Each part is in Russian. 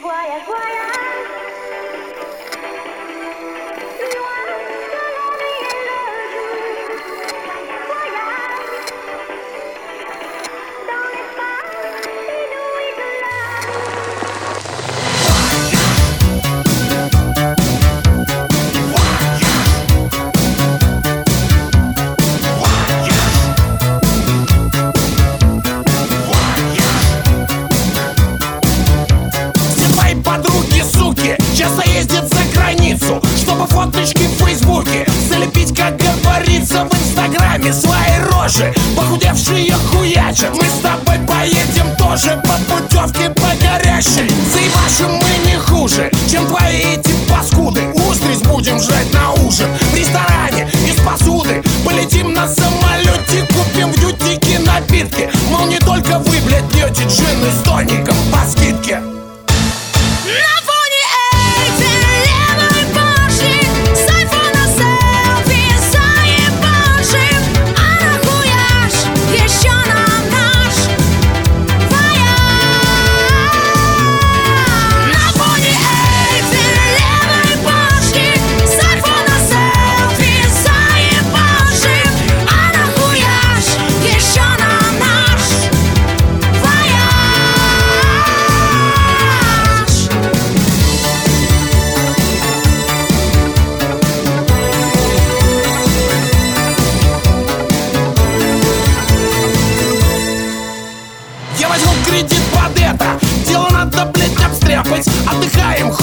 刮呀刮呀 фоточки в фейсбуке. Залепить, как говорится В инстаграме свои рожи. Похудевшие хуячат Мы с тобой поедем тоже по путевке по горящей. Заебашим мы не хуже, чем твои эти паскуды. Устриц будем жрать на ужин. В ресторане из посуды. Полетим на самолете, купим в дютике напитки. Мол, не только вы, блядь, пьете джин с тоником по скидке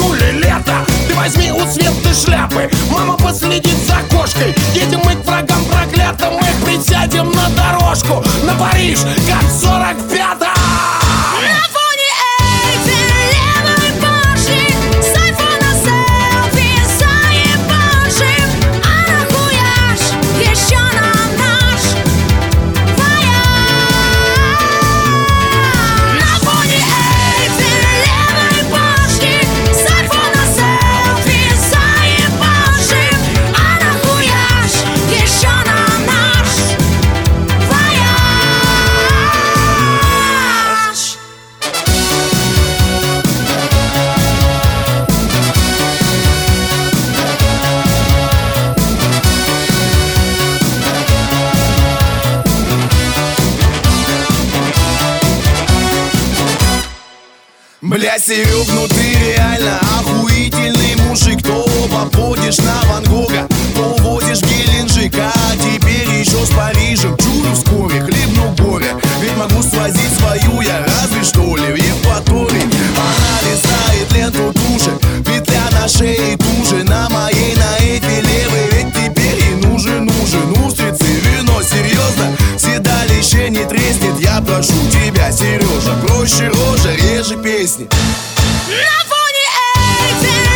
Хули, лето Ты возьми у Светы шляпы. Мама последит за кошкой. Едем мы к врагам проклятым. Мы присядем на дорожку. На Париж, как в Бля, Серег, ну ты реально охуительный мужик. То походишь на Ван Гога, то увозишь в Геленджик Проще рожа, реже песни На фоне этих левой